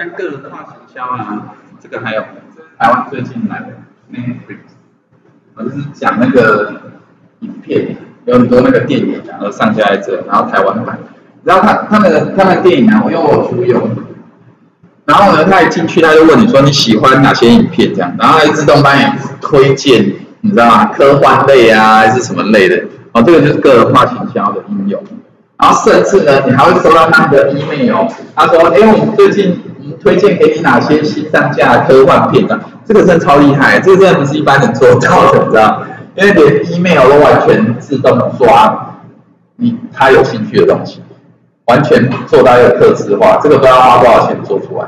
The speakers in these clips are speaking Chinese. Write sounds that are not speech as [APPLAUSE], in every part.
像个人化行销啊，这个还有台湾最近来的 Netflix，我就是讲那个影片，有很多那个电影然后上架在这，然后台湾版，然后他他们的他们电影啊，我用我租用，然后呢，他一进去他就问你说你喜欢哪些影片这样，然后他就自动帮你推荐，你知道吗？科幻类啊还是什么类的，哦，这个就是个人化行销的应用。然后甚至呢，你还会收到他们的 email，他说：“哎，我们最近推荐给你哪些新上架的科幻片啊？这个真的超厉害，这个真的不是一般人做到的，你知道？因为连 email 都完全自动抓你他有兴趣的东西，完全做到一个客制化，这个不知道花多少钱做出来，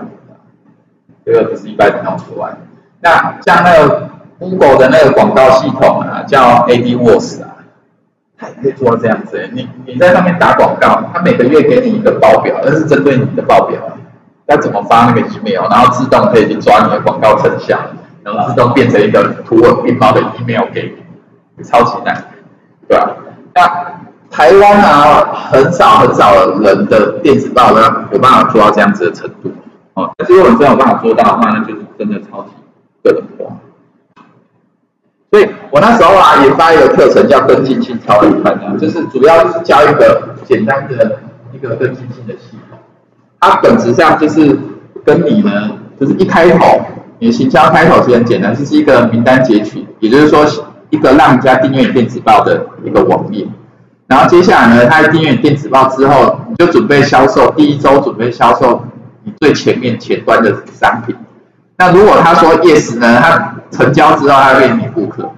这个不是一般人弄出来。那像那个 Google 的那个广告系统啊，叫 AdWords 啊。”可以做到这样子，你你在上面打广告，他每个月给你一个报表，那是针对你的报表，要怎么发那个 email，然后自动可以去抓你的广告成效，然后自动变成一个图文并茂的 email 给你，超级难，对吧？那台湾啊，很少很少人的电子报呢有办法做到这样子的程度，哦，但是如果你真有办法做到的话，那就是真的超级个人化。所以我那时候啊，研发一个课程叫跟进性超人团啊，就是主要是教一个简单的一个跟进性的系统。它本质上就是跟你呢，就是一开头，你行销开头是很简单，就是一个名单截取，也就是说一个让人家订阅电子报的一个网页。然后接下来呢，他订阅电子报之后，你就准备销售，第一周准备销售你最前面前端的商品。那如果他说 yes 呢，他成交之后他会给你顾客，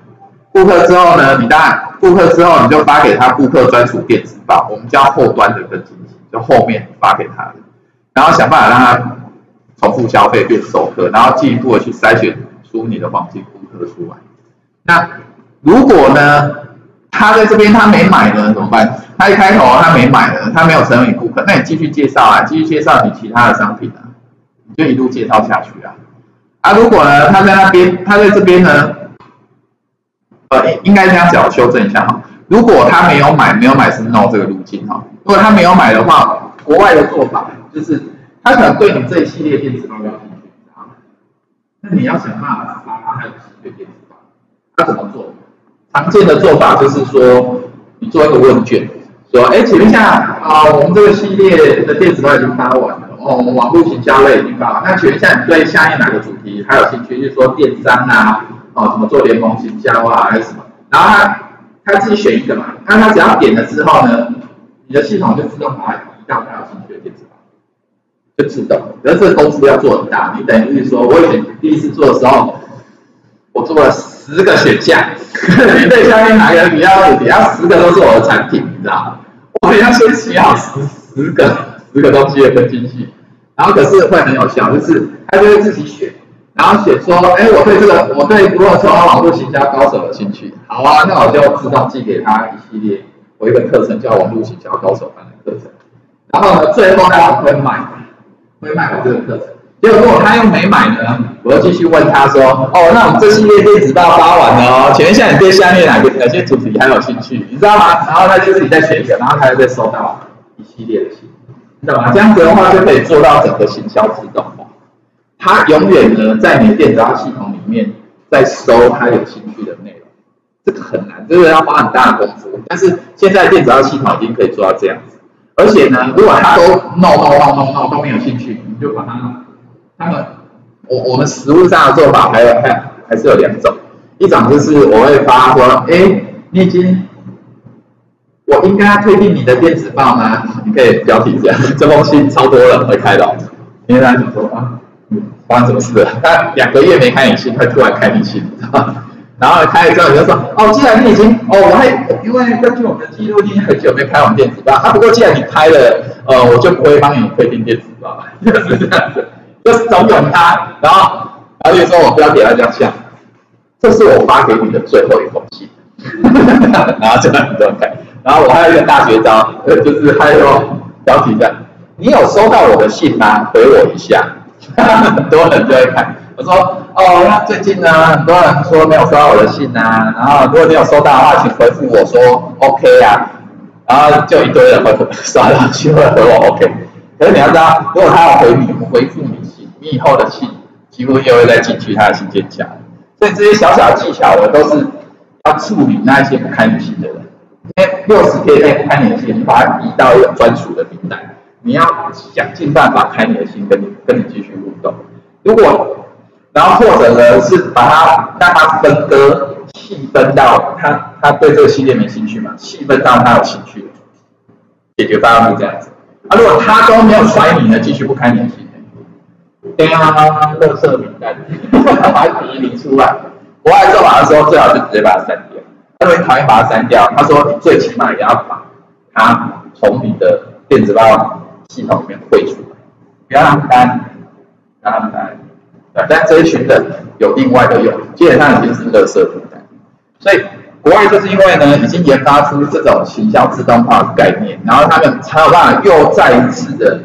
顾客之后呢，你当然顾客之后你就发给他顾客专属电子报，我们叫后端的跟进，就后面发给他的，然后想办法让他重复消费变熟客，然后进一步的去筛选出你的黄金顾客出来。那如果呢，他在这边他没买呢怎么办？他一开头他没买呢，他没有成为你顾客，那你继续介绍啊，继续介绍你其他的商品啊，你就一路介绍下去啊。啊，如果呢，他在那边，他在这边呢，呃，应该这样讲，我修正一下哈。如果他没有买，没有买是 no 这个路径哈。如果他没有买的话，国外的做法就是，他可能对你这一系列电子报有兴趣啊，那你要想办法发他还有系列电子报，他怎么做？常见的做法就是说，你做一个问卷，说，哎，请问一下啊，我们这个系列的电子报已经发完了。哦，我们网络行销类已经发了。那请问一下，你对下面哪个主题还有兴趣？就是说电商啊，哦，怎么做联盟行销啊，还是什么？然后他他自己选一个嘛。那他只要点了之后呢，你的系统就自动把它移到他有兴趣的电子报，就自动。可是这个公司要做很大，你等于说，我以前第一次做的时候，我做了十个选项，[LAUGHS] 你对下面哪个比较主题？要十个都是我的产品，你知道吗？我要先写好十十个。十个东西的跟进去，然后可是会很有效，就是他就会自己选，然后选说，哎，我对这个，我对如果说网络行销高手有兴趣，好啊，那我就自动寄给他一系列我一个课程叫网络行销高手班的课程，然后呢，最后他会买，会买我这个课程，结果如果他又没买呢，我又继续问他说，哦，那我们这系列电子报发完了哦，请问一下你对下面哪个哪些主题还有兴趣，你知道吗？然后他就自己再选一个，然后他又再收到一系列的信。知道吗？这样子的话就可以做到整个行销自动化。他永远呢在你的电子化系统里面在搜他有兴趣的内容，这个很难，这个要花很大的功夫。但是现在电子化系统已经可以做到这样子，而且呢，如果他都 no no no no no 都没有兴趣，你就把它，他们，我我们实物上的做法还有还还是有两种，一种就是我会发说，哎，你已经。我应该退订你的电子报吗？你可以标题这样，这封信超多了会开到，因为他想说啊，发生什么事了？他两个月没开你信，他突然开你信，然后开了之后你就说，哦，既然你已经，哦，我还因为根据我们的记录，你很久没开完电子报，啊，不过既然你开了，呃，我就不会帮你推荐电子报，[LAUGHS] 就是这样子，就是怂恿他，然后，然后就说我不要给他这样想，这是我发给你的最后一封信，[LAUGHS] 然后这样子这样开。然后我还有一个大绝招，就是还有标题这样，你有收到我的信吗？回我一下，[LAUGHS] 很多人就会看。我说，哦，那最近呢，很多人说没有收到我的信啊。然后如果你有收到的话，请回复我说 OK 啊。然后就一堆人回复，刷到信会回我 OK。可是你要知道，如果他要回你，回复你信，你以后的信几乎又会再进去他的信件夹。所以这些小小的技巧我，都是要处理那一些不开你信的人。因为六十天内不开你的信，你把它移到一个专属的名单，你要想尽办法开你的信，跟你跟你继续互动。如果然后或者呢是把它让它分割细分到他他对这个系列没兴趣嘛，细分到他有兴趣的解决方案是这样子。啊，如果他都没有甩你呢，继续不开你的系列，对啊，垃圾名单，把它提名出来。国外做法的时候，最好就直接把它删掉。他会讨厌把它删掉，他说你最起码也要把它从你的电子报系统里面汇出来，不要让他，让他单。对，但这一群人有另外的用，基本上已经是垃圾名单。所以国外就是因为呢，已经研发出这种行销自动化的概念，然后他们才有办法又再一次的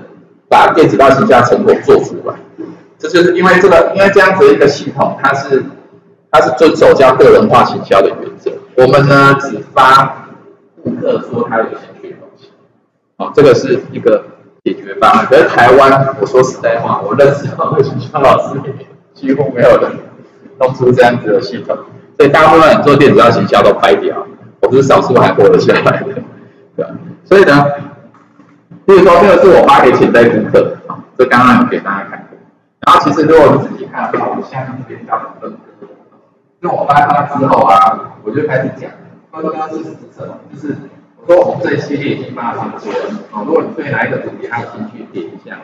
把电子报行销成果做出来。这就是因为这个，因为这样子一个系统，它是它是遵守叫个人化行销的原则。我们呢只发顾客说他有兴趣的东西。哦，这个是一个解决方案。可是台湾，我说实在话，我认识的行销老师里面几乎没有人弄出这样子的系统。所以大部分做电子报行销都拍掉，我是少数还活得下来的，对吧？所以呢，比如说这个是我发给潜在顾客，啊，这刚刚有给大家看过。然后其实如果你仔细看的话，我现在这边叫分割，因为我发它之后啊，我就开始讲，分割是什么？就是说我们这一系列已经发上去了，啊，如果你对哪一个主题还有兴趣，点一下，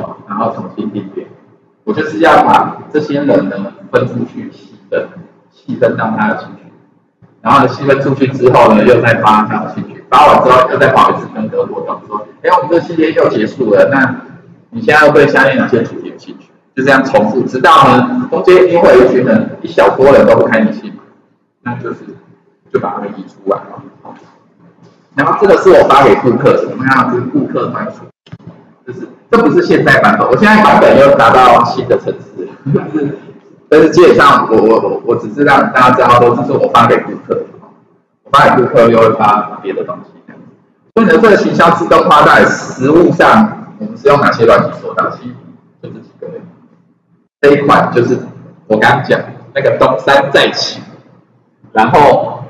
啊，然后重新订阅。我就是要把这些人呢分出去细分。细分到他的兴趣，然后呢，细分出去之后呢，又再发他的兴趣，发完之后又再跑一次分割活动，说，哎，我们这系列又结束了，那你现在要对下面哪些主题有兴趣？就这样重复，直到呢，中间因为有一群人，一小撮人都不开你信，那就是就把他们移出来了。然后这个是我发给顾客的，什么样是顾客专属？就是这不是现在版本，我现在版本又达到新的层次，就是。但是基本上我，我我我只是让大家知道，都是我发给顾客，我发给顾客又会发别的东西。所以呢，这个行销自动化在实务上，我们是用哪些软体做到？其实就这几个。这一款就是我刚刚讲那个东山再起，然后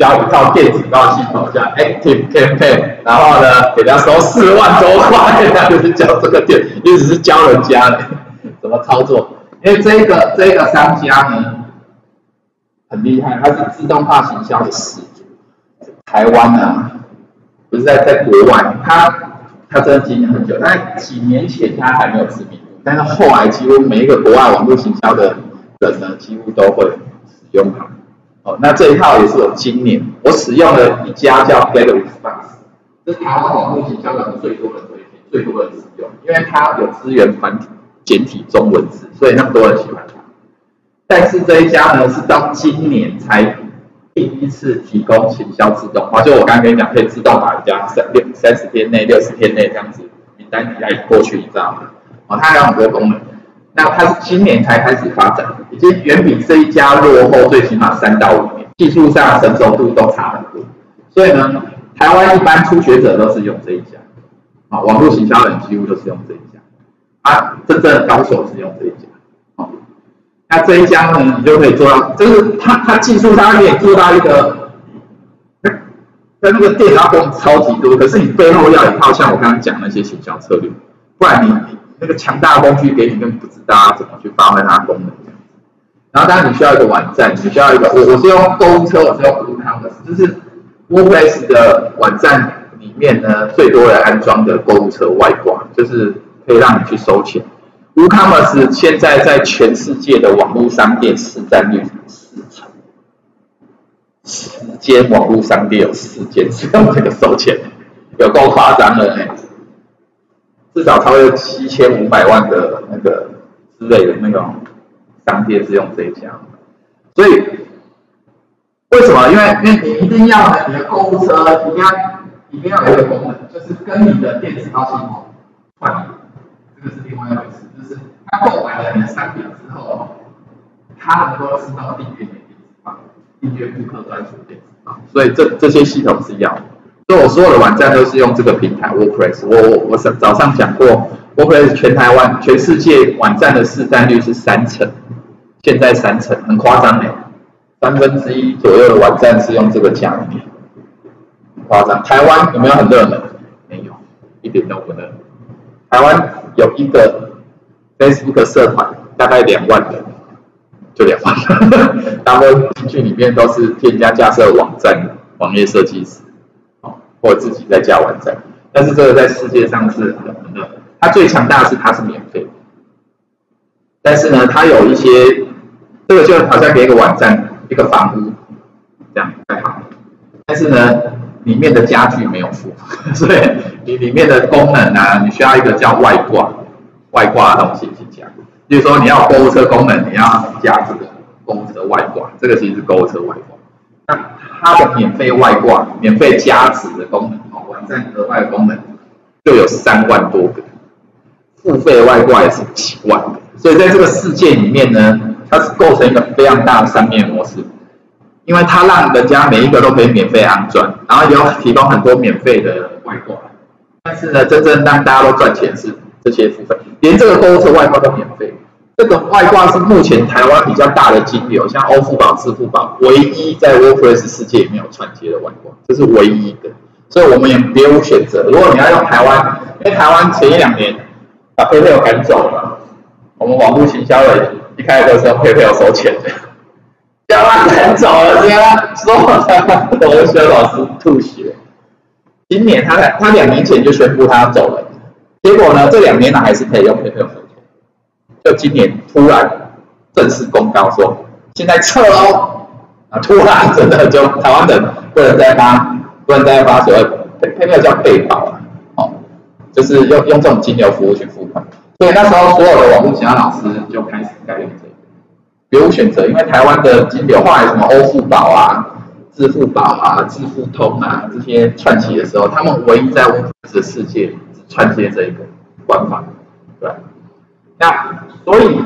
教一套电子报系统叫 Active Campaign，然后呢给他收四万多块，他 [LAUGHS] 就是教这个电，意思是教人家的怎么操作。因为这个这个商家呢很厉害，他是自动化行销的始祖。台湾啊，不是在在国外，他他真的经营很久，但几年前他还没有知名度，但是后来几乎每一个国外网络行销的人呢，几乎都会使用它。那这一套也是我今年我使用的一家叫 GetResponse，这是台湾网络行销的最多人推荐，最多人使用，因为它有资源繁体。简体中文字，所以那么多人喜欢它。但是这一家呢，是到今年才第一次提供行销自动化，就我刚刚跟你讲，可以自动把人家三六三十天内、六十天内这样子名单移来过去，你知道吗？哦，它还有很多功能。那它是今年才开始发展，已经远比这一家落后最起码三到五年，技术上成熟度都差很多。所以呢，台湾一般初学者都是用这一家，啊，网络行销人几乎都是用这一家。啊，真正的高手是用这一家，哦，那这一家呢，你就可以做到，就是它它技术上可以做到一个，在那个电脑功超级多，可是你背后要一套像我刚刚讲那些行销策略，不然你那个强大工具给你，根本不知道怎么去发挥它的功能。然后当然你需要一个网站，你需要一个，我我是用购物车，我是用 WooCommerce，就是 WordPress 的网站里面呢，最多人安装的购物车外挂，就是。可以让你去收钱。WooCommerce 现在在全世界的网络商店市占率四成，十间网络商店有四间是用这个收钱，有够夸张了哎！至少超过七千五百万的那个之类的那种商店是用这一家，所以为什么？因为因为你一定要你的购物车一定要一定要有一个功能，就是跟你的电子报系统换。这个是另外一回事，就是他购买了你的商品之后，他能够知道订阅你的电子报，订阅顾客专属电子报，所以这这些系统是要的。所以我所有的网站都是用这个平台 WordPress。我我我早上讲过，WordPress 全台湾、全世界网站的市占率是三成，现在三成很夸张哎，三分之一左右的网站是用这个架面，夸张。台湾有没有很热门？没有，一点都不热。台湾有一个 Facebook 社团，大概两万人，就两万人，大部分进去里面都是添加架设网站、网页设计师，或自己在家网站。但是这个在世界上是很热门。它最强大的是它是免费，但是呢，它有一些，这个就好像给一个网站一个房屋这样盖好，但是呢，里面的家具没有附，[LAUGHS] 所以你里面的功能啊，你需要一个叫外挂，外挂的东西去加。比如说你要购物车功能，你要加这个购物车外挂，这个其实是购物车外挂。那它的免费外挂、免费加值的功能哦，网站额外的功能就有三万多个。付费外挂也是几万，所以在这个世界里面呢，它是构成一个非常大的商业模式，因为它让人家每一个都可以免费安装，然后有提供很多免费的外挂，但是呢，真正让大家都赚钱是这些付费，连这个购物车外挂都免费。这个外挂是目前台湾比较大的金流，像欧付宝、支付宝，唯一在 WordPress 世界里面有串接的外挂，这是唯一的，所以我们也别无选择。如果你要用台湾，因为台湾前一两年。把 PayPal 赶走了，我们网络行销的一开始的时候 PayPal 收钱的，将他赶走了，这样说我们学老师吐血。今年他他两年前就宣布他要走了，结果呢，这两年呢还是可以用 PayPal，就今年突然正式公告说现在撤哦，啊，突然真的就台湾人不能再发不能再发所谓 PayPal 叫贝宝啊。就是用用这种金流服务去付款，所以那时候所有的网络其他老师就开始改用这个，别无选择，因为台湾的金流，后来什么欧付宝啊、支付宝啊、支付通啊这些串起的时候，他们唯一在物质世界只串接这一个官方，对。那所以，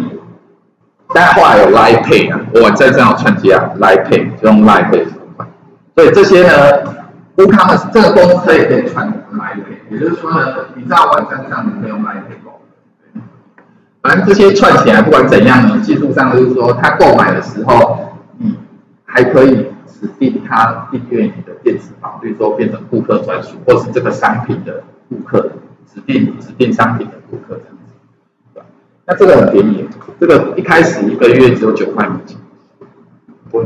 但后来有 Line Pay 啊，我在这样串接啊，Line Pay 就用 Line Pay 付款，所以这些呢。顾客这个公司也可以串 LINE，也就是说呢，你在网站上你可以用 LINE 购。反正这些串起来，不管怎样呢，技术上就是说，他购买的时候，你还可以指定他订阅你的电子报，比如说变成顾客专属，或是这个商品的顾客指定指定商品的顾客这样，那这个很便宜，这个一开始一个月只有九块美金，不，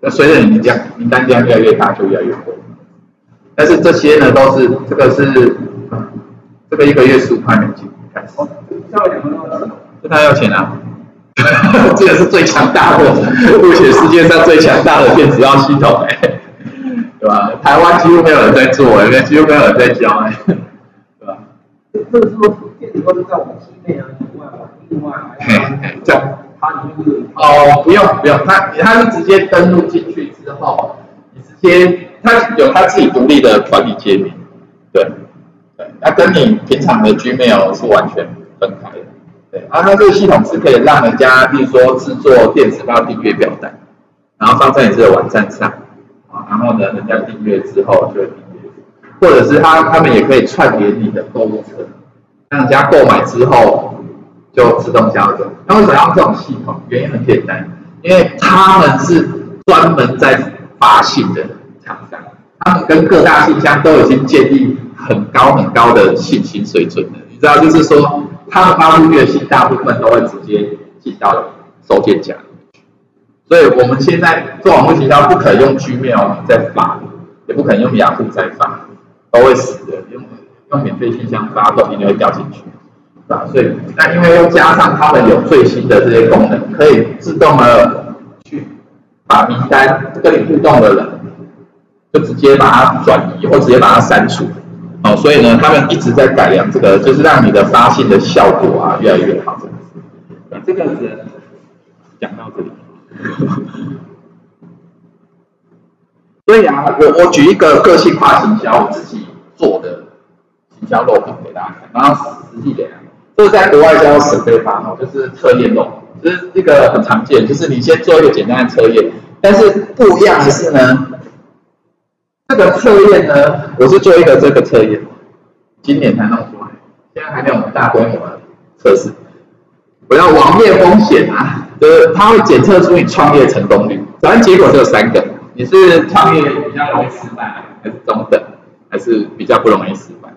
那随着你名单名单量越来越大，就越来越贵。但是这些呢，都是这个是这个一个月十五块美金开始。这他要钱啊！这个是最强大的，目前世界上最强大的电子报系统哎，对吧？台湾几乎没有人在做哎，几乎没有人在教哎，对吧？这个是说电子报是在我们机内啊，另外这样，它里面会有哦，不用不用，他他是直接登录进去之后，你直接。他有他自己独立的管理界面，对，对，那跟你平常的 Gmail 是完全分开的，对，啊它这个系统是可以让人家，比如说制作电子报订阅表单，然后放在你这个网站上，啊，然后呢，人家订阅之后就会订阅，或者是他他们也可以串联你的购物车，让人家购买之后就自动销售。那为什么要这种系统？原因很简单，因为他们是专门在发信的。厂商，他们跟各大信箱都已经建立很高很高的信心水准了。你知道，就是说，他们发出去的信，大部分都会直接寄到收件夹。所以，我们现在做网络营销，不可能用 Gmail 再发，也不可能用雅虎在发，都会死的。用用免费信箱发，都一定会掉进去，啊？所以，那因为又加上他们有最新的这些功能，可以自动的去把名单跟你互动的人。就直接把它转移，或直接把它删除，哦，所以呢，他们一直在改良这个，就是让你的发信的效果啊越来越好。那这个是讲到这里，所以啊，我我举一个个性化行销我自己做的行销漏斗给大家看，然后实际点，这在国外叫 survey 法哦，就是测验漏斗，就是一个很常见，就是你先做一个简单的测验，但是不一样的是呢。这个测验呢，我是做一个这个测验，今年才弄出来，现在还没有大规模的测试。我要网页风险啊，就是它会检测出你创业成功率，反正结果只有三个：你是创业比较容易失败，还是中等，还是比较不容易失败。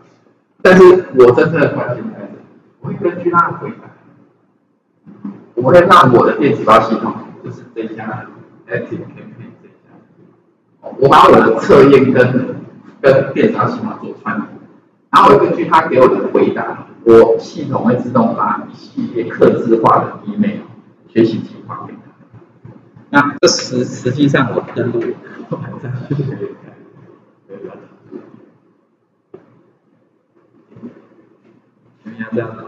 但是我真正的关心，会根据他的回答，我会让我的电子报系统，就是这一家 Active Campaign 这一家，我把我的测验跟跟电子报系统做串联，然后我根据他给我的回答。我系统会自动把一系列客制化的 email 学习计划给他。那这实实际上我登录，这样子，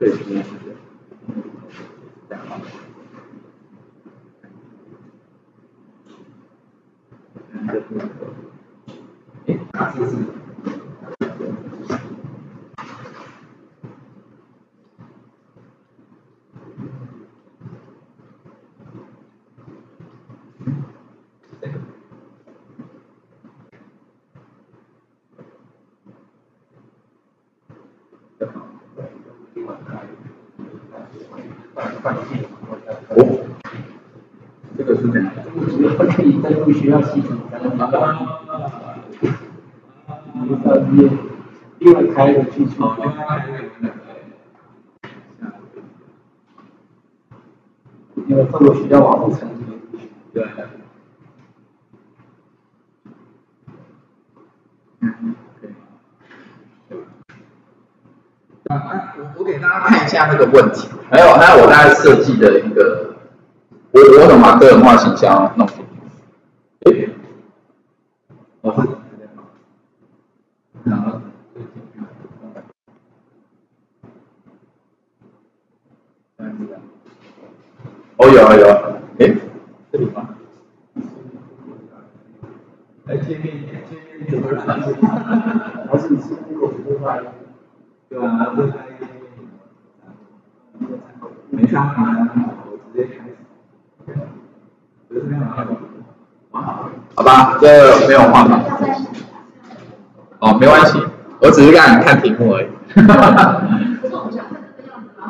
对，是这样子。这样好。嗯，这不能说。哎，哪次是？哦，这个是怎样？主要可以登录学校系统，然后啊，你到另因为透过学校网络成绩。对。嗯，对。啊，我我给大家看一下那个问题。还有还有，我大概设计的一个，我我怎么把个人化形象弄出来？哎，我是，然后，哦有啊有啊，哎，这里吗？来见面见面怎么了？还是你是不够不快？对吧？没上啊，我直接开始。就是没有换好吧，这没有换吗。哦，没关系，我只是让你看题目而已。哈哈哈。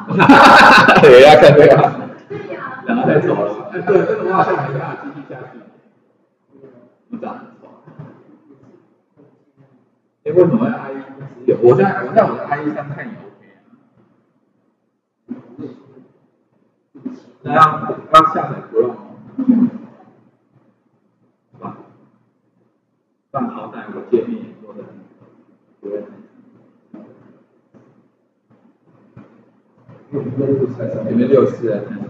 哈哈哈对，要看这个。然后再走了。哎，对，这个话像没办法继续下去。你长。哎，为什么要 IE 只有？我在我在我的 IE 上看有。那要要下载不用，是吧？但好歹我界面也做的对。你们六四啊。对，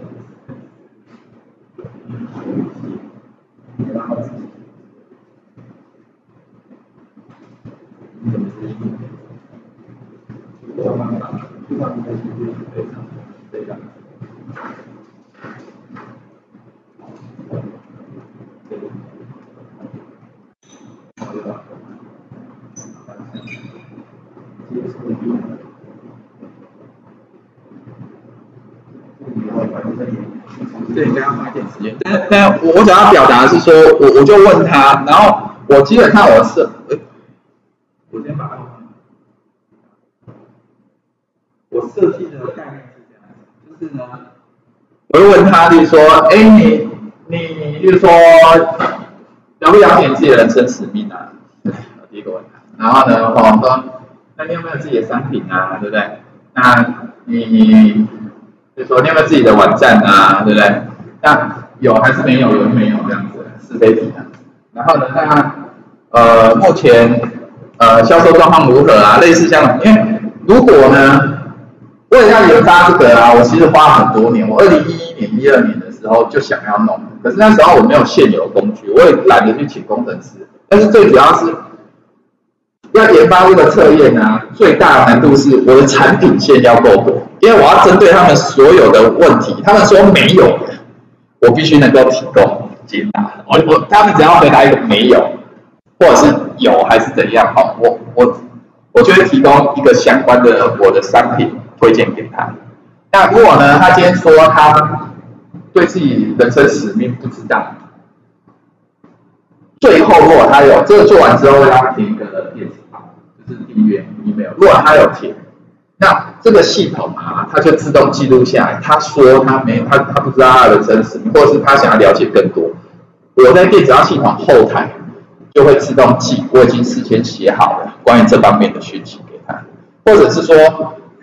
但但我我想要表达的是说，我我就问他，然后我基本上我是，我先把，我设计的概念是这样，就是呢，我就问他，就是说，哎，你你就是说，了不了解自己的人生使命啊？第一个问他，然后呢，我说，那你有没有自己的商品啊？对不对？那你。就说你有没有自己的网站啊，对不对？那有还是没有？有没有这样子是非题的。然后呢，那呃，目前呃销售状况如何啊？类似这样，因为如果呢，为了要研发这个啊，我其实花了很多年。我二零一一年、一二年的时候就想要弄，可是那时候我没有现有工具，我也懒得去请工程师。但是最主要是。要研发这个测验呢，最大的难度是我的产品线要够多，因为我要针对他们所有的问题，他们说没有，我必须能够提供解答。我我他们只要回答一个没有，或者是有还是怎样，好，我我我就会提供一个相关的我的商品推荐给他。那如果呢，他今天说他对自己人生使命不知道，最后如果他有这个做完之后，要填一个电子。是订阅 email，如果他有填，那这个系统啊，它就自动记录下来。他说他没他他不知道他的真实，或者是他想要了解更多。我在电子报系统后台就会自动记，我已经事先写好了关于这方面的讯息给他，或者是说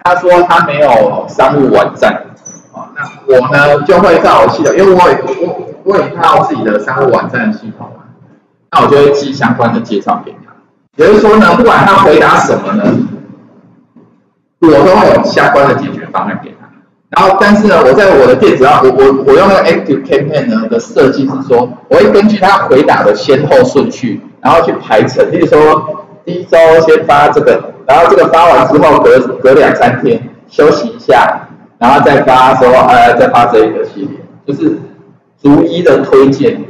他说他没有商务网站啊，那我呢就会在我系统，因为我我我有一套自己的商务网站系统嘛，那我就会寄相关的介绍给他。也就是说呢，不管他回答什么呢？我都会有相关的解决方案给他，然后但是呢，我在我的电子报，我我我用那个 Active Campaign 呢的设计是说，我会根据他回答的先后顺序，然后去排程。例如说，第一周先发这个，然后这个发完之后隔隔两三天休息一下，然后再发说，呃，再发这一个系列，就是逐一的推荐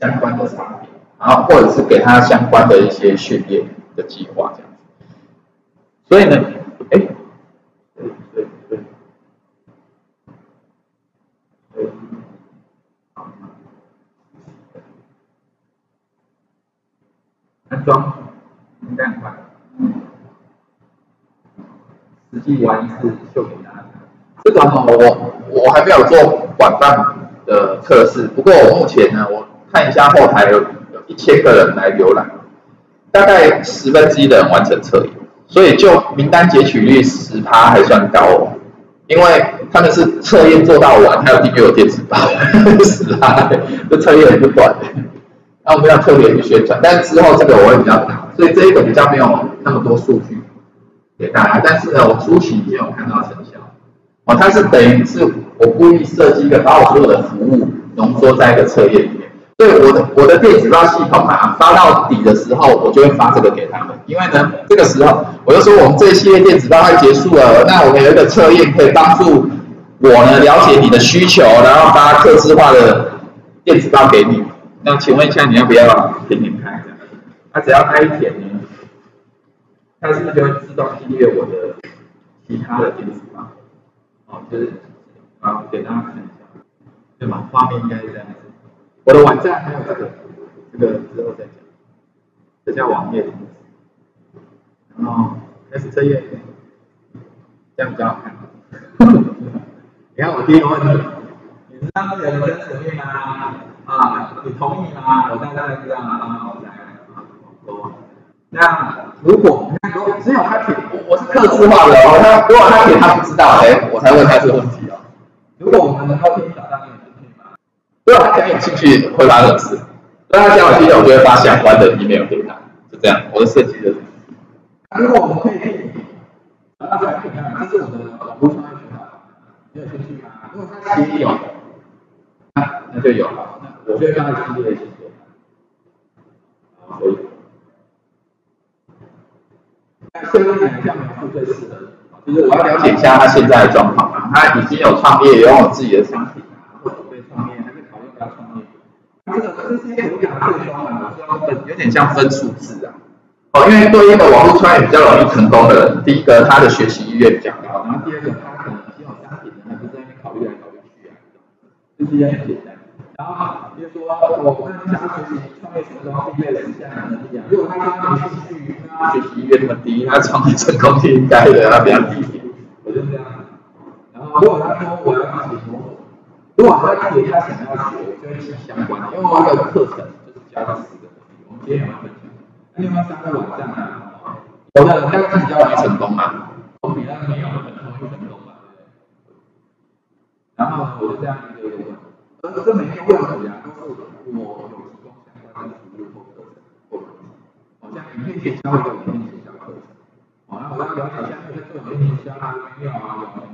相关的产品，然后或者是给他相关的一些训练的计划这样子。所以呢。哎，对对对，对，安装应该很快，嗯，实际玩一次秀给大家。这个，我我还没有做广泛的测试，不过我目前呢，我看一下后台有有一千个人来浏览，大概十分之一的人完成测验。所以就名单截取率十趴还算高哦，因为他们是测验做到完，还有订阅我电子报，十趴，这测验也不短的。那我们要特别去宣传，但之后这个我会比较难，所以这一个比较没有那么多数据给大家。但是呢，我初期已经有看到，哦，它是等于是我故意设计一个，把我所有的服务浓缩在一个测验里面。对我的我的电子报系统啊，发到底的时候，我就会发这个给他们。因为呢，这个时候我就说我们这一系列电子报快结束了，那我们有一个测验可以帮助我呢了解你的需求，然后发客制化的电子报给你。那请问一下，你要不要填填看？他只要他一填呢，他是不是就会自动订阅我的其他的电子报？哦，就是啊，给大家看一下，对吧？画面应该是这样子。我的网站还有这个，这个之后再讲，这叫网页。然后开始这页，这样比较好看。你看我第一个问题，你是当事人真实性吗？啊，你同意吗？我大概是这样啊，我来啊，多。那如果你看，如果只有他填，我我是客制化的哦，他如果他给他不知道，哎，我才问他这个问题哦。如果我们能够替你找到那个。如果他讲有兴趣，会发什么事？那他讲有兴趣，我就会发相关的 email 给他，就这样。我的设计的。如果我们可以，然后再看看，这是我的网络商业渠道，你有兴趣吗？如果他其实有，那那就有了。那我就刚才提的一些，可以，那现在哪项描述最适合？就是我要了解一下他现在的状况啊，他已经有创业，拥有自己的商品。这个这是一个最终啊，有点像分数制啊。哦，因为对一个网络创业比较容易成功的人，第一个他的学习意愿比较高，然后第二个他可能已经有商品了，他不在那边考虑来考虑去啊，就是这样很简单。然后比如说我跟他学习创业什么时候必备了一下能力啊，如果他没兴趣，他学习意愿那么低，他创业成功是应该的，他比较低。我就这样。然后如果他说我要学习什么？如果他觉得他想要学，就会去相关的，因为我有个课程就是教到十个东西，我们今天有分享。那另外三个网站呢？有的人他自己要完成功嘛，我比那个没有的很容易成功嘛，对不对？然后呢，我就这样一个一个问，而这每一个问题啊，都是我有提供相关的服务或课程或者，好像影片可以教一个影片营销课程，好，那我要了解一下那个做影片销啊，没有啊，有没有？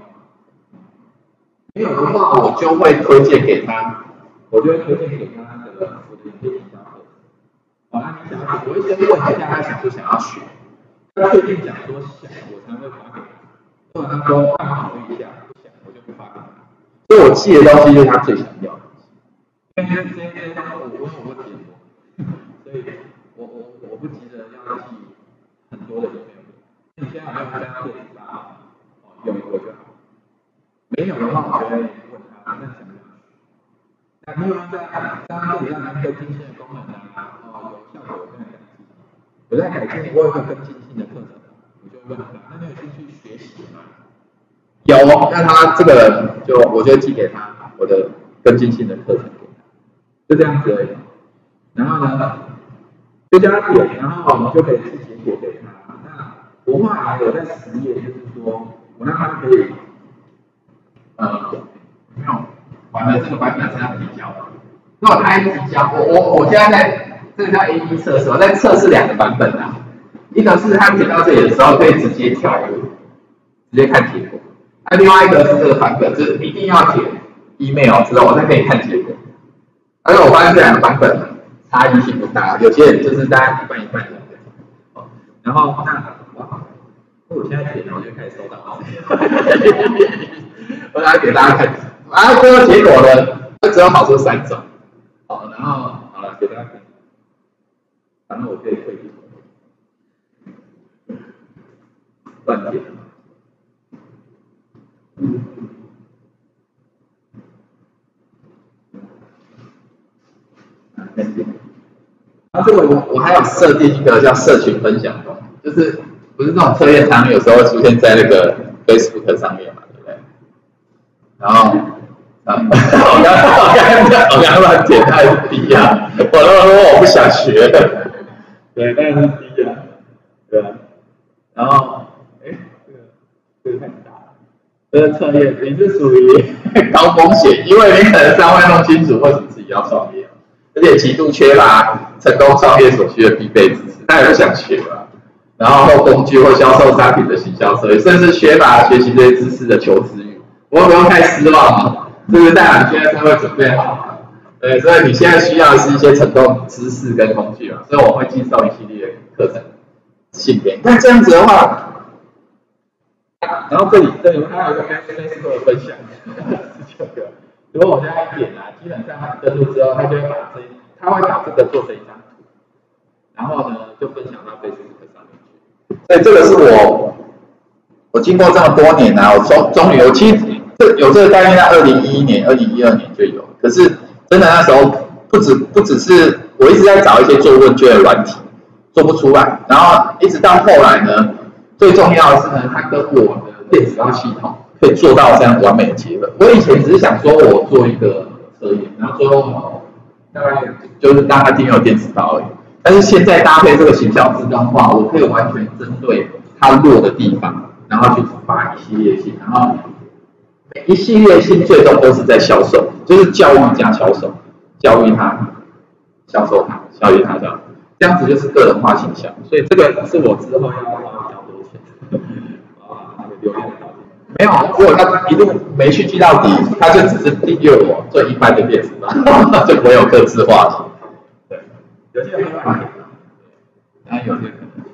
没有的话，我就会推荐给他，我就会推荐给他的我的影片营销课。好，那你想要学，我会先问一下他想不想要学。他确定讲说想，我才会发给他。如果他说让他考虑一下，不想，我就不发给他。所以我记的东西就是他最想要因为这些这些东西我我我会记很多，所以我我我不急着要记很多的影片。你现在有没有在电子啊？哦，有一个就好。没有的话，我就会问他，那想不想？那没有在刚刚这里让他更新的功能啊，哦，有效果，我在改进。我在改进，我有个更新性的课程，我就问他，那你有兴趣学习吗？有，那他这个人就我就寄给他我的跟进性的课程，就这样子。然后呢，就叫他点，然后我们就可以出结果给他。那我后来有在实验，就是说我让他可以，呃，没有，完了这个版本是要提交的。如果他一提交，我我我现在在这个叫 A B 测试，我在测试两个版本啊。一个是他点到这里的时候可以直接跳过，直接看结果。那另外一个是这个版本，就是一定要填 email 之后我才可以看结果。而且我发现这两个版本差异性不大，有些人就是大家一半一半的。然后那哇，我现在点，我就开始收到了。[LAUGHS] 我来给大家看，啊，这个结果呢，它只有好出三种。好，然后好了，给大家看，然后我可以退一步，断点。嗯。[LAUGHS] 啊，这个我我还有设定一个叫社群分享的，就是不是这种测验场有时候会出现在那个 Facebook 上面嘛，对不对？然后。我刚刚我刚刚我刚刚乱点太低啊！我都说我不想学，对，但是低啊，对？然后，哎，这个这个太大了，这个测验你是属于 [LAUGHS] 高风险，因为你可能尚未弄清楚或者自己要创业，而且极度缺乏成功创业所需的必备知识，他也不想学了。然后工具或销售商品的行销策略，甚至缺乏学习这些知识的求知欲，我不用太失望了。是不是代表你现在社会准备好了？对，所以你现在需要的是一些成功知识跟工具嘛，所以我会介绍一系列课程信片。那这样子的话，然后这里这里还有一个 Facebook 的分享，十九个。如果我现在点啊，基本上他登录之后，他就会把这，他会把这个做成一张图，然后呢就分享到 Facebook 上面去。所以这个是我，我经过这么多年啊，我终终于有其实这有这个概念，在二零一一年、二零一二年就有。可是真的那时候不止不只是我一直在找一些做问卷的软体，做不出来。然后一直到后来呢，最重要的是呢，它跟我的电子化系统可以做到这样完美的结合。我以前只是想说我做一个测验，然后最后大概就是让它订阅电子包而已。但是现在搭配这个行销自动化，我可以完全针对它弱的地方，然后去发一系列信，然后。一系列性最终都是在销售，就是教育加销售，教育他，销售他，教育他这样，这样子就是个人化形象。所以这个是我之后要花比较多钱。啊，那个留言没有，如果他一路没去记到底，他就只是订阅我最一般的电子版，[LAUGHS] 就没有个性化。对，有些人会买，当然有些可能。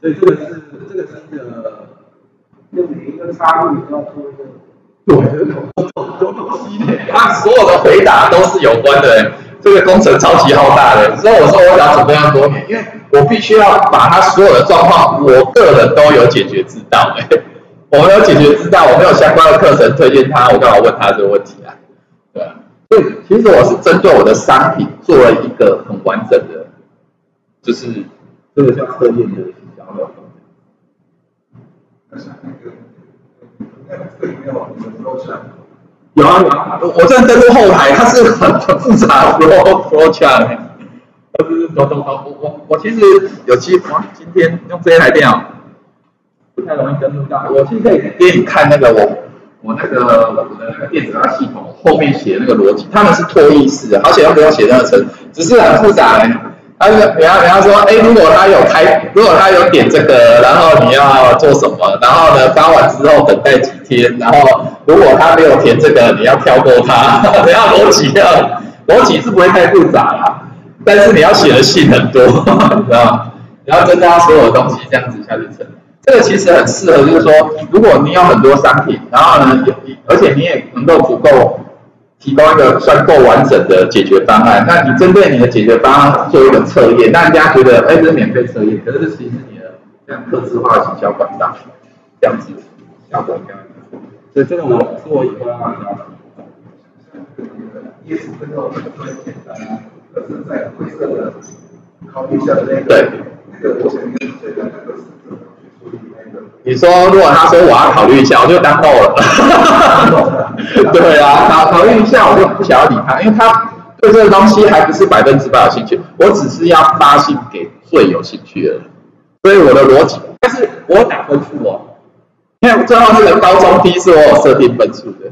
所以这个是这个是一个。就每一个插入都要做一个，对，都都都都系列，他所有的回答都是有关的，这个工程超级浩大的，所以我说我想准备要多年，因为我必须要把他所有的状况，我个人都有解决之道，哎，我没有解决之道，我没有相关的课程推荐他，我干嘛问他这个问题啊？对啊，所以其实我是针对我的商品做了一个很完整的，就是这个叫测验的营销的。有啊有啊，我我这登录后台，它是很很复杂的 flow flow chart，都是都都都，我我我其实有机会今天用这一台电脑不太容易登录到，我其实可以给你看那个我我那个我的那个电子化系统后面写那个逻辑，他们是脱衣式的，而且要不用写那个程，只是很复杂。他是你要你要说，哎，如果他有开，如果他有点这个，然后你要做什么？然后呢，发完之后等待几天，然后如果他没有填这个，你要跳过他。[LAUGHS] 你要逻辑要逻辑是不会太复杂啦，但是你要写的信很多，你知道吗？你要增加所有东西这样子下去成。这个其实很适合，就是说，如果你有很多商品，然后呢，而且你也能够足够。提供一个算够完整的解决方案，那你针对你的解决方案做一个测验，让人家觉得哎，这是免费测验，可是这其实是你的这样客制化的营销管道，这样子效果应该。所以这个我是我以后要讲的。业务分类很简单，可是在灰色的考虑下的那个，对，你说，如果他说我要考虑一下，我就当 no 了。[LAUGHS] 对啊，考考虑一下，我就不想要理他，因为他对这个东西还不是百分之百有兴趣。我只是要发信给最有兴趣的人。所以我的逻辑，但是我打分数哦，因为最后那个高中低是我有设定分数的，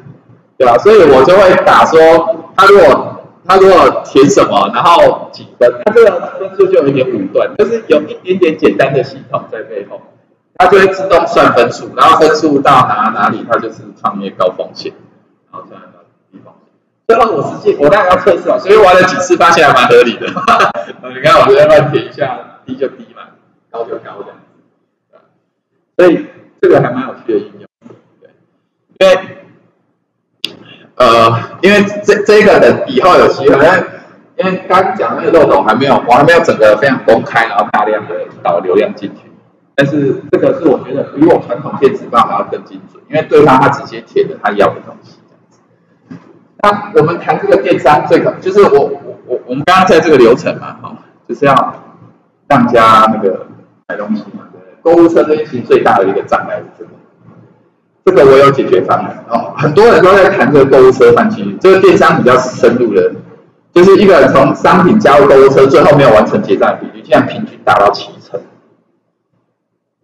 对吧？所以我就会打说，他如果他如果填什么，然后几分，他这个分数就有一点武断，就是有一点点简单的系统在背后。它就会自动算分数，然后分数到哪哪里，它就是创业高风险，然后算到低风险。最后我实际我当然要测试啊，所以玩了几次发现还蛮合理的。[LAUGHS] 你看我这边乱填一下，低就低嘛，高就高的。所以这个还蛮有趣的应用。对，因为呃，因为这这个的以后有机会，因为因为刚讲那个漏洞还没有，我还没有整个非常公开，然后大量的导流量进去。但是这个是我觉得比我传统电子报还要更精准，因为对方他直接填了他要的东西。那我们谈这个电商最可就是我我我我们刚刚在这个流程嘛，哈，就是要让家那个买东西嘛，对购物车这件事情最大的一个障碍是这个。这个我有解决方案哦，很多人都在谈这个购物车分期，这个电商比较深入的，就是一个人从商品加入购物车，最后没有完成结账比例，竟然平均达到七成。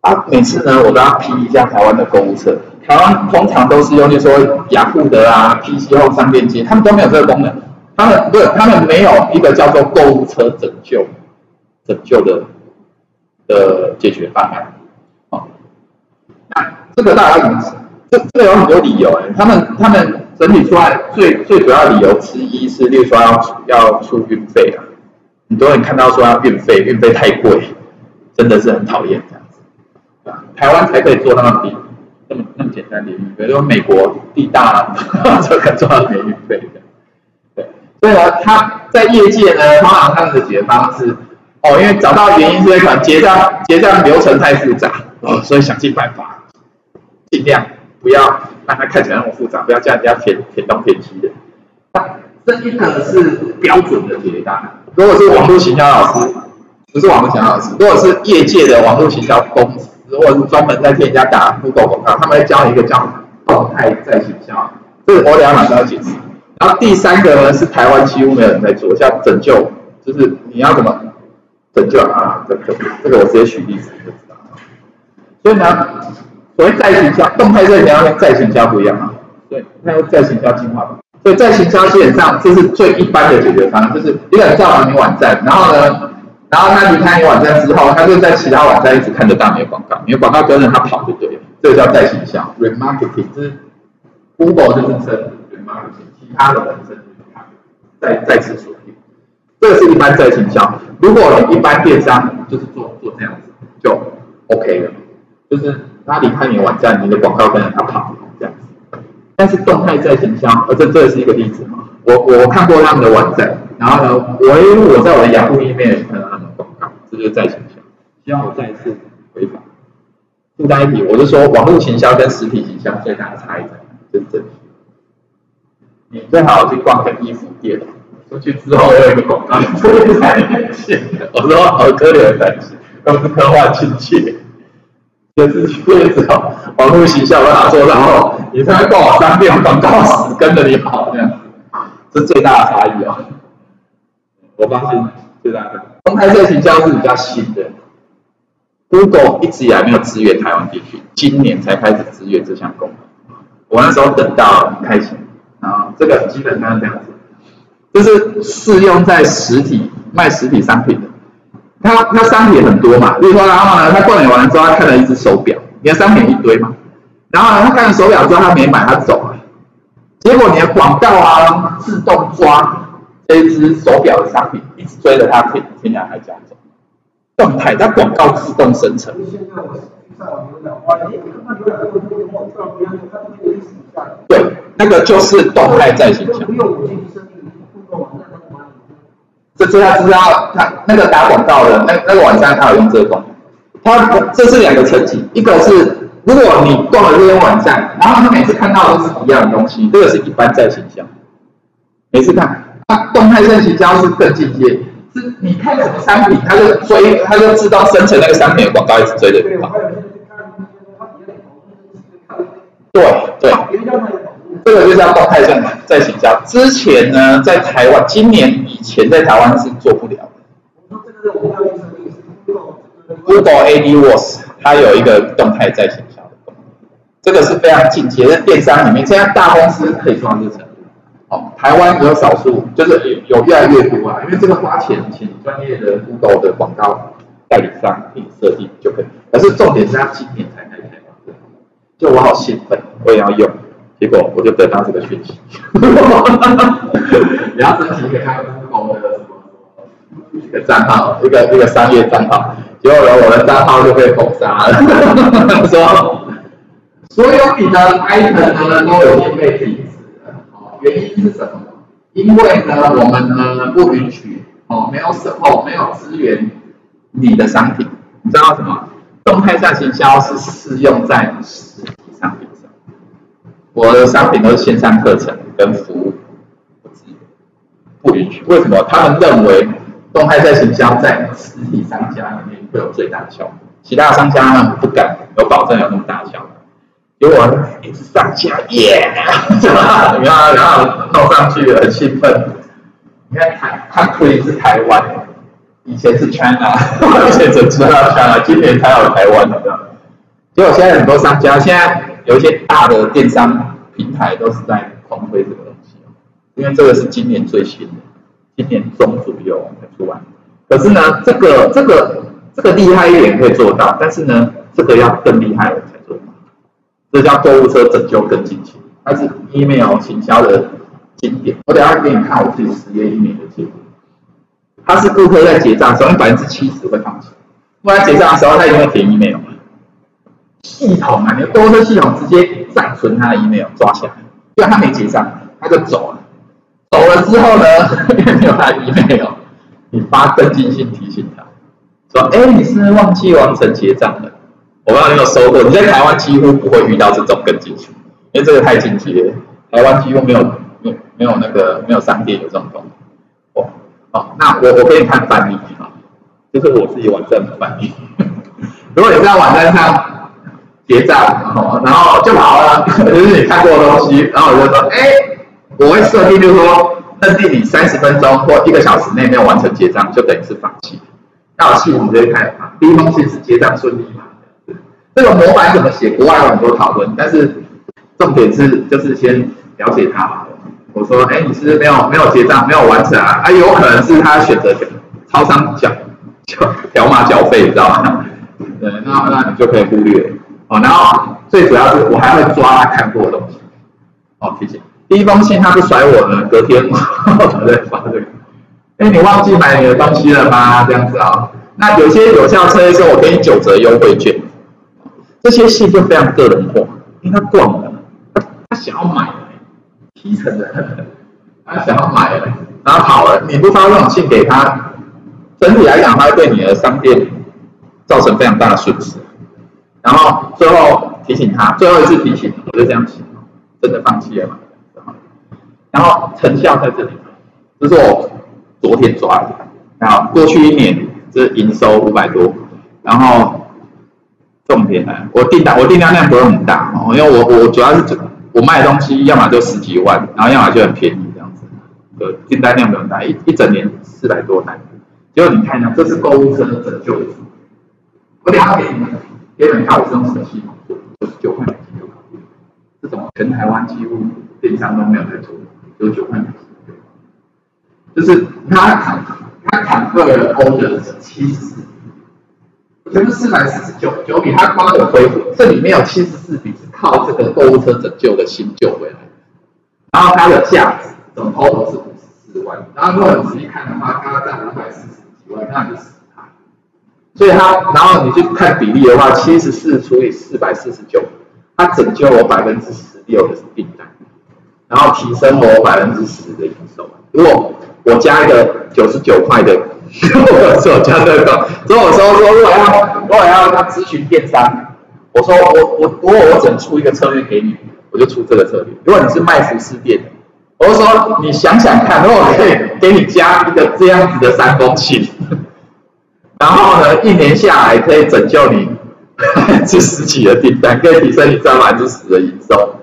啊，每次呢，我都要批一下台湾的购物车。台湾通常都是用，就说雅虎的啊、PC Home 商店街，他们都没有这个功能。他们不，他们没有一个叫做购物车拯救、拯救的的解决方案。哦，那这个大家怎么？这这个有很多理由哎。他们他们整理出来最最主要理由之一是，例如说要要出运费啊。很多人看到说要运费，运费太贵，真的是很讨厌。台湾才可以做那么低，那么那么简单的，比如说美国地大，就可以做到免运费的。对，所以呢，他在业界呢，通常他们的解决方式，哦，因为找到原因是可能结账结账流程太复杂，哦，所以想尽办法，尽量不要让它看起来那么复杂，不要叫人家填填东填西的。这一个是标准的解答。如果是网络行销老师，不是网络行销老师，如果是业界的网络行销公司。如果是专门在替人家打推广广告，他们会教你一个叫动态再行销，这个我两个马上要解释。然后第三个呢是台湾几乎没有人在做，叫拯救，就是你要怎么拯救啊？这个这个我直接举例子就知道。所以呢，所谓再行销，动态再行销跟再行销不一样啊。对，那要再行销进化。所以再行销基本上这是最一般的解决方案，就是一个人造完你网站，然后呢。然后他离开你网站之后，他就在其他网站一直看得到你的广告，你的广告跟着他跑就对了，这个叫再行销，remarketing，就是 Google 就是称 remarketing，其他的本身就是再再次锁定，这个是一般再行销。如果一般电商就是做做这样子就 OK 了，就是他离开你的网站，你的广告跟着他跑这样子。但是动态再行销，而这这是一个例子嘛，我我看过他们的网站。然后呢，我因为我在我的雅虎页面看到他们广告，这就是再行销。希望我再一次回访。附带一提，我是说网络行销跟实体行销最大的差异在哪？就是这里。你最好去逛个衣服店，出去之后有一个广告，我说好可怜的东西，都是科幻亲切。就是去之后，网络行销跟他说，然后你在逛网商店，广告死跟着你跑，这样子，这是最大的差异啊。我发现最大的公开再行销是比较新的，Google 一直以来没有支援台湾地区，今年才开始支援这项功能。我那时候等到很开心，然后这个基本上是这样子，就是适用在实体卖实体商品的，他他商品很多嘛，比如说然后呢，他逛完了之后，他看了一只手表，你的商品一堆嘛，然后呢，他看了手表之后，他没买，他走了，结果你的广告啊自动抓。这一只手表的商品一直追着它天天涯海角走，动态，它广告自动生成。对，那个就是动态在行销。这这他知道，他那个打广告的那那个网站，他有用这个功能。他这是两个层级，一个是如果你逛了这些网站，然后他每次看到都是一样的东西，这个是一般在行销，每次看。那动态再行销是更进阶，是你看什么商品，它就追，它就知道生成那个商品的广告，一直追着你跑。对对，这个就叫动态在在行销。之前呢，在台湾，今年以前在台湾是做不了的。Google AdWords 它有一个动态在行销的功能，这个是非常进阶，在电商里面，现在大公司可以做到这程度。哦，台湾有少数，就是有越来越多啊，因为这个花钱请专业的 Google 的广告代理商给你设计就可以。可是重点是他今年才开开放，就我好兴奋，我也要用，结果我就得到这个讯息，[LAUGHS] 你要申请一个开 Google 的什么一个账号，一个一个商业账号，结果呢，我的账号就被封杀了，[LAUGHS] [LAUGHS] 说所有你的 item 呢都有被停。原因是什么？因为呢，我们呢不允许哦，没有售后没有资源你的商品。你知道什么？动态下行销是适用在实体商品上。我的商品都是线上课程跟服务，不支援，不允许。为什么？他们认为动态下行销在实体商家里面会有最大的效果，其他商家呢不敢有保证有那么大的效结果一直上架，耶！然后然后弄上去，很兴奋。你看台，它可以是台湾，以前是 China，而且只知道 China，今年才有台湾的。结果现在很多商家，现在有一些大的电商平台都是在狂推这个东西，因为这个是今年最新的，今年中左右才出来。可是呢，这个这个这个厉害一点可以做到，但是呢，这个要更厉害了才。这叫购物车拯救更进去，它是 email 行销的经典。我等下给你看我自己实验一年的结果。它是顾客在结账时候，百分之七十会放弃，不然结账的时候他一定会填 email。系统啊，你的购物车系统直接暂存他的 email 抓起来，因为他没结账，他就走了。走了之后呢，[LAUGHS] 没有他的 email，你发登记信提醒他，说：“哎，你是忘记完成结账了。”我不知道你有收过，你在台湾几乎不会遇到这种跟进去，因为这个太进阶了。台湾几乎没有没有没有那个没有商店有这种东西。哦哦，那我我给你看范例啊，就是我自己网站的范例。如果你在网站上结账，哦，然后就跑了，就是你看过的东西，然后我就说，哎，我会设定就是说，认定你三十分钟或一个小时内没有完成结账，就等于是放弃。那我系统直接开啊，第一封信是结账顺利吗？这个模板怎么写？国外有很多讨论，但是重点是就是先了解它嘛。我说，哎，你是没有没有结账，没有完成啊？啊，有可能是他选择超商缴缴条码缴费，你知道吗？对，那那你就可以忽略哦。然后最主要是我还会抓他看过的东西。哦，谢谢，第一封信他不甩我呢，隔天 [LAUGHS] 我再发这个。哎，你忘记买你的东西了吗？这样子啊、那有些有效策略是我给你九折优惠券。这些戏就非常个人化，因为他逛了，他想要买，七成的，他想要买，然后跑了，你不发这种信给他，整体来讲，他会对你的商店造成非常大的损失。然后最后提醒他，最后一次提醒，我就这样写，真的放弃了嘛？然后成效在这里，这是我昨天抓的，然后过去一年这营收五百多，然后。重点来，我订单我订单量不是很大哦，因为我我主要是我卖的东西，要么就十几万，然后要么就很便宜这样子，呃，订单量比较大，一一整年四百多单。结果你看一下，这是购物车拯救的，我等下给你们，给你们看我这种什么系统，九十九块美金就搞定，这种全台湾几乎电商都没有在做，九十九块美金，就是他砍他砍个人 order 是七十全部四百四十九九笔，它光有恢复，这里面有七十四笔是靠这个购物车拯救的新旧回来，然后它的价值总抛投是五十四万，然后如果你仔细看的话，它占五百四十几万，那就是它。所以它，然后你去看比例的话，七十四除以四百四十九，它拯救我百分之十六的订单，然后提升我百分之十的营收。如果我加一个九十九块的。[LAUGHS] 我说加这个，所以我说说如果要如果要他咨询电商，我说我我如果我只能出一个策略给你，我就出这个策略。如果你是卖服饰店，我说，你想想看，如果可以给你加一个这样子的三公顷，[LAUGHS] 然后呢，一年下来可以拯救你 [LAUGHS] 这十几的订单，可以提升你三百分之十的营收，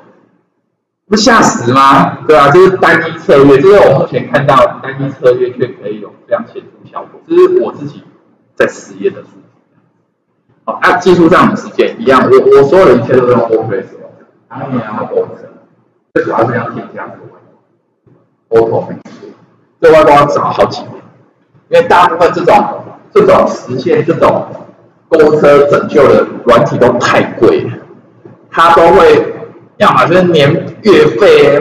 不吓死吗？对啊，就是单一策略，就是我目前看到单一策略却可以有非常显著效果，这是我自己在实验的数据。好，那技术上的时间一样，我我所有的一切都是用 Office，然后你要 Office，最主要是要添加这个。auto 这外包要找好几年，因为大部分这种这种实现这种购车拯救的软体都太贵了，他都会要么就是年月费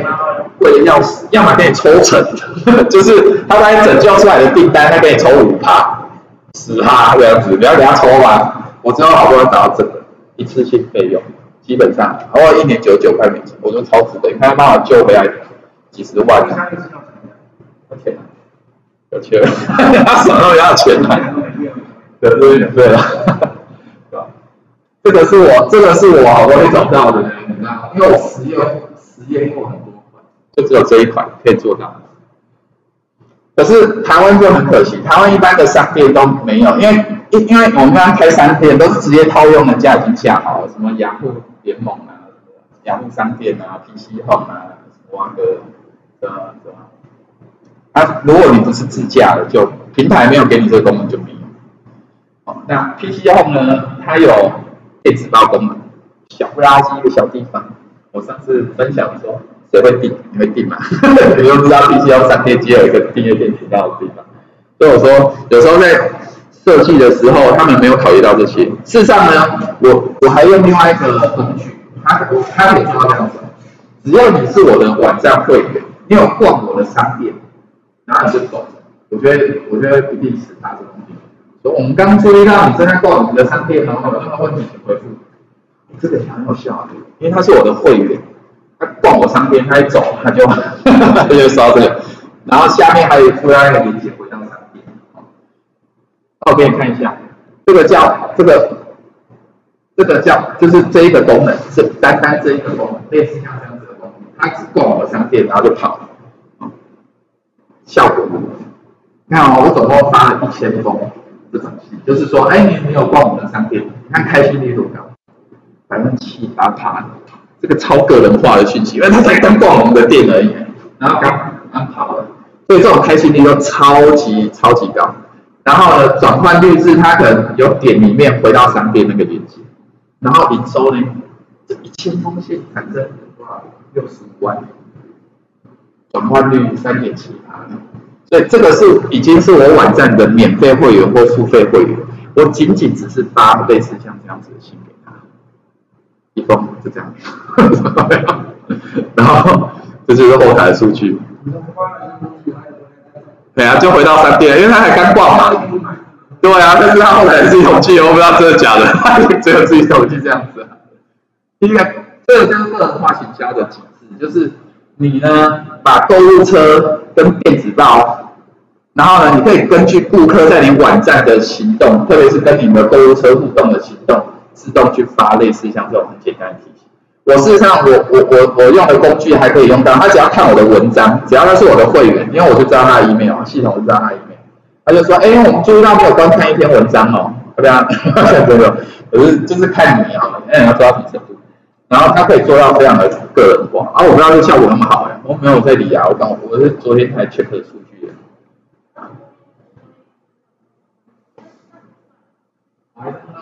贵的要死，要么给你抽成，[LAUGHS] 就是他帮你拯救出来的订单，他给你抽五趴、十趴这样子，不要给他抽吧。我知道好多人找到这个一次性费用，基本上偶尔一年九十九块美金，我就超值的，你看他帮我救回来。几十万，有钱，有钱，他手上要钱了，对对对了，对吧？这个是我，这个是我好不容易找到的，因为我实验实验过很，就只有这一款可以做到。可是台湾就很可惜，台湾一般的商店都没有，因为因因为我们刚刚开商店都是直接套用的价已经架好了，什么雅虎联盟啊，雅虎商店啊，PC Home 啊，哇个。啊，对吧？啊，如果你不是自驾的，就平台没有给你这个功能就没有。好，那 PC Home 呢？它有电子报功能，小不拉几的小地方。我上次分享说，谁会订？你会订吗？[LAUGHS] 你都知道 PC Home 上天机有一个订阅电子报的地方。所以我说，有时候在设计的时候，他们没有考虑到这些。事实上呢，我我还用另外一个工具，它它可以做到这样子。只要你是我的网站会员。你有逛我的商店，然后你就走，我觉得我觉得一定是他这个问题。所以我们刚注意到你正在逛我们的商店，然后有任何问题请回复。这个很有效率，因为他是我的会员，逛我商店，他一走他就 [LAUGHS] 他就烧这个，然后下面还有附带一个连接回到商店。好，我给你看一下，这个叫这个这个叫就是这一个功能，是单单这一个功能，类似像这样子的功能。他只逛我的商店，然后就跑，效果如何？你看哦，我总共发了一千封这种信，就是说，哎，你没有逛我们的商店，你看开心率多高，百分之七八趴，这个超个人化的讯息，因为他才刚逛我们的店而已，然后刚刚跑了，所以这种开心率都超级超级高。然后呢，转换率是他可能有点里面回到商店那个链接，然后营收呢，这一千封信反正多少？六十五万，转换率三点七八，所以这个是已经是我网站的免费会员或付费会员，我仅仅只是发类似像这样子的信给他，一封就这样，[LAUGHS] 然后这就是后台的数据，对啊，就回到商店，因为他还刚挂嘛，对啊，但是他后台自己统计，我不知道真的假的，[LAUGHS] 只有自己统计这样子，第一个。这个就是个人化行销的机制，就是你呢把购物车跟电子报，然后呢，你可以根据顾客在你网站的行动，特别是跟你的购物车互动的行动，自动去发类似像这种很简单的提醒。我事实上我，我我我用的工具还可以用到，他只要看我的文章，只要他是我的会员，因为我就知道他的 email，系统就知道他的 email，他就说，哎，我们注意到没有观看一篇文章哦，对啊，[LAUGHS] 这个，可是就是看你啊，哎，你要抓紧程度。然后它可以做到这样的个人化，啊，我不知道这效果那么好哎，我没有在理啊，我刚我是昨天才 check 的数据的。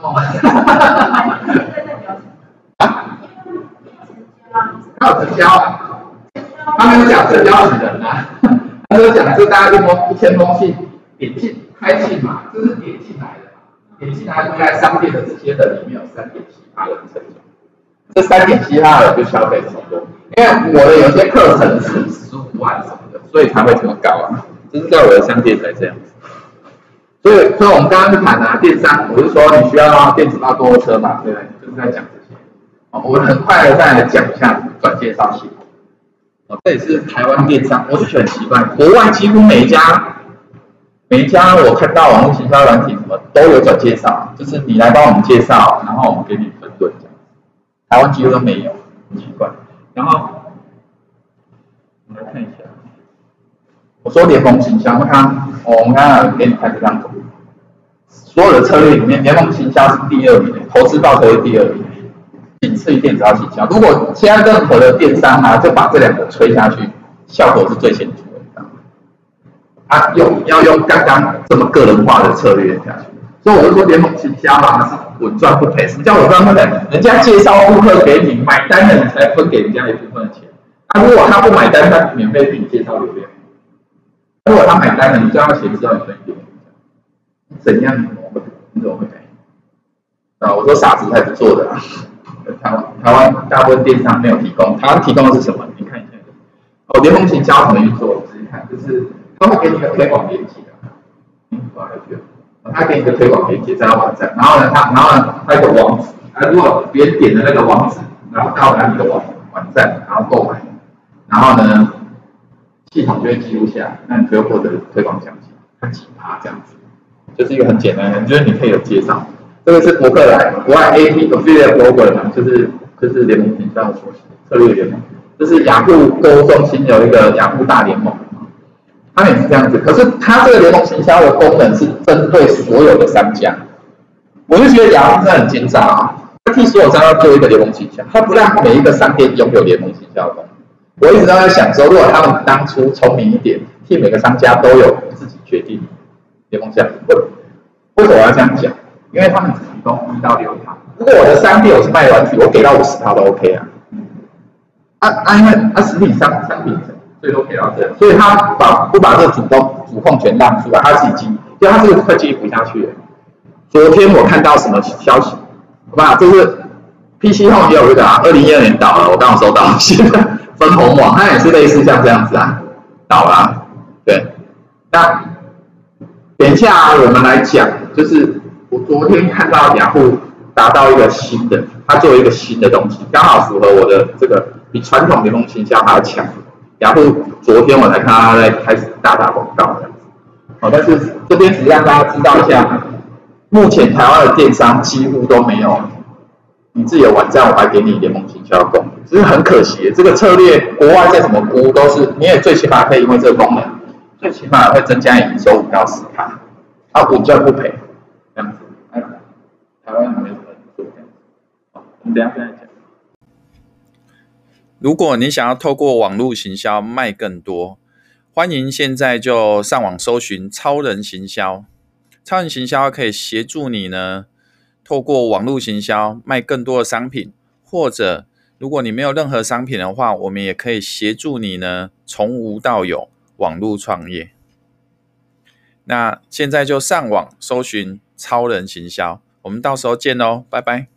哦，哈哈哈哈哈！啊？要成交啊？他没有讲成交的人啊？他说讲是大家一封一千封信点进开信嘛，这是点进来的，点进来回来商店的这些人里面有三点七八人成交。这三点七二的就消费这么多，因为我的有些课程是十五万什么的，所以才会这么高啊。就是在我的商店才这样。所以，所以我们刚刚去谈啊，电商，我是说你需要电子报购物车嘛，对不对？就是在讲这些。哦，我们很快的再来讲一下转介绍系统。哦，这也是台湾电商，我就觉得很奇怪，国外几乎每一家每一家我看到网络行销软体什么都有转介绍，就是你来帮我们介绍，然后我们给你分润。台湾几乎都没有，很奇怪。然后我们来看一下，我说联盟行销，那他，我们刚刚给你看这张图，所有的策略里面，联盟行销是第二名，投资报酬是第二名，仅次于电子号行销。如果现在任何的电商啊，就把这两个吹下去，效果是最显著的。啊，用要用刚刚这么个人化的策略下去，所以我就说联盟行销嘛，是稳赚不赔。什么叫稳赚不赔？人家介绍顾客给你，买单了，你才分给人家一部分的钱。他如果他不买单，他免费给你介绍流量。如果他买单了，你就要写知道你分给你怎样？你怎么会？你怎么会改？啊，我说傻子才不做的啊！台湾台湾大部分电商没有提供，台湾提供的是什么？你看一下。哦，联盟行销怎么运作？仔细看，就是他会给你一个推广链接的。嗯，好，还有他给你个推广链接在他网站，然后呢，他然后呢，他有个网址。啊，如果别人点的那个网址，然后到达你的网网站，然后购买。然后呢，系统就会记录下来，那你就获得推广奖金，看几趴这样子，就是一个很简单的，就是你可以有介绍。这个是博客来国外 AP Affiliate Program，就是就是联盟行销的策略联盟，就是雅虎购物中心有一个雅虎大联盟，他也是这样子。可是它这个联盟行销的功能是针对所有的商家，我就觉得雅虎真的很奸诈啊，它替所有商家做一个联盟行销，它不让每一个商店拥有联盟行销的功能。我一直都在想说，如果他们当初聪明一点，替每个商家都有自己决定联盟项目，为什么我要这样讲？因为他们只提供？一到六趴。如果我的商店我是卖玩具，我给到五十趴都 OK 啊。啊啊，因为啊实体商商品最多给到这，所以他把不把这个主动主控权让出来，他自己经营，就他这个会继续不下去。昨天我看到什么消息？好吧，就是 PC Home 也有一个啊，二零一二年倒了，我刚刚收到现在。分红网，它也是类似像这样子啊，倒了、啊，对。那等一下我们来讲，就是我昨天看到雅虎达到一个新的，它做一个新的东西，刚好符合我的这个比传统联盟行销还要强。雅虎昨天我才看到它在开始大打广告这样子，好，但是这边只是让大家知道一下，目前台湾的电商几乎都没有。你自己的网站，我还给你联盟行销功能，只是很可惜，这个策略国外再怎么估都是，你也最起码可以因为这个功能，最起码会增加营收五到十趴，啊，稳赚不赔，这样子，哎，台湾没什么做这样子，好，我们等下再讲。如果你想要透过网络行销卖更多，欢迎现在就上网搜寻超人行销，超人行销可以协助你呢。透过网络行销卖更多的商品，或者如果你没有任何商品的话，我们也可以协助你呢，从无到有网络创业。那现在就上网搜寻超人行销，我们到时候见喽，拜拜。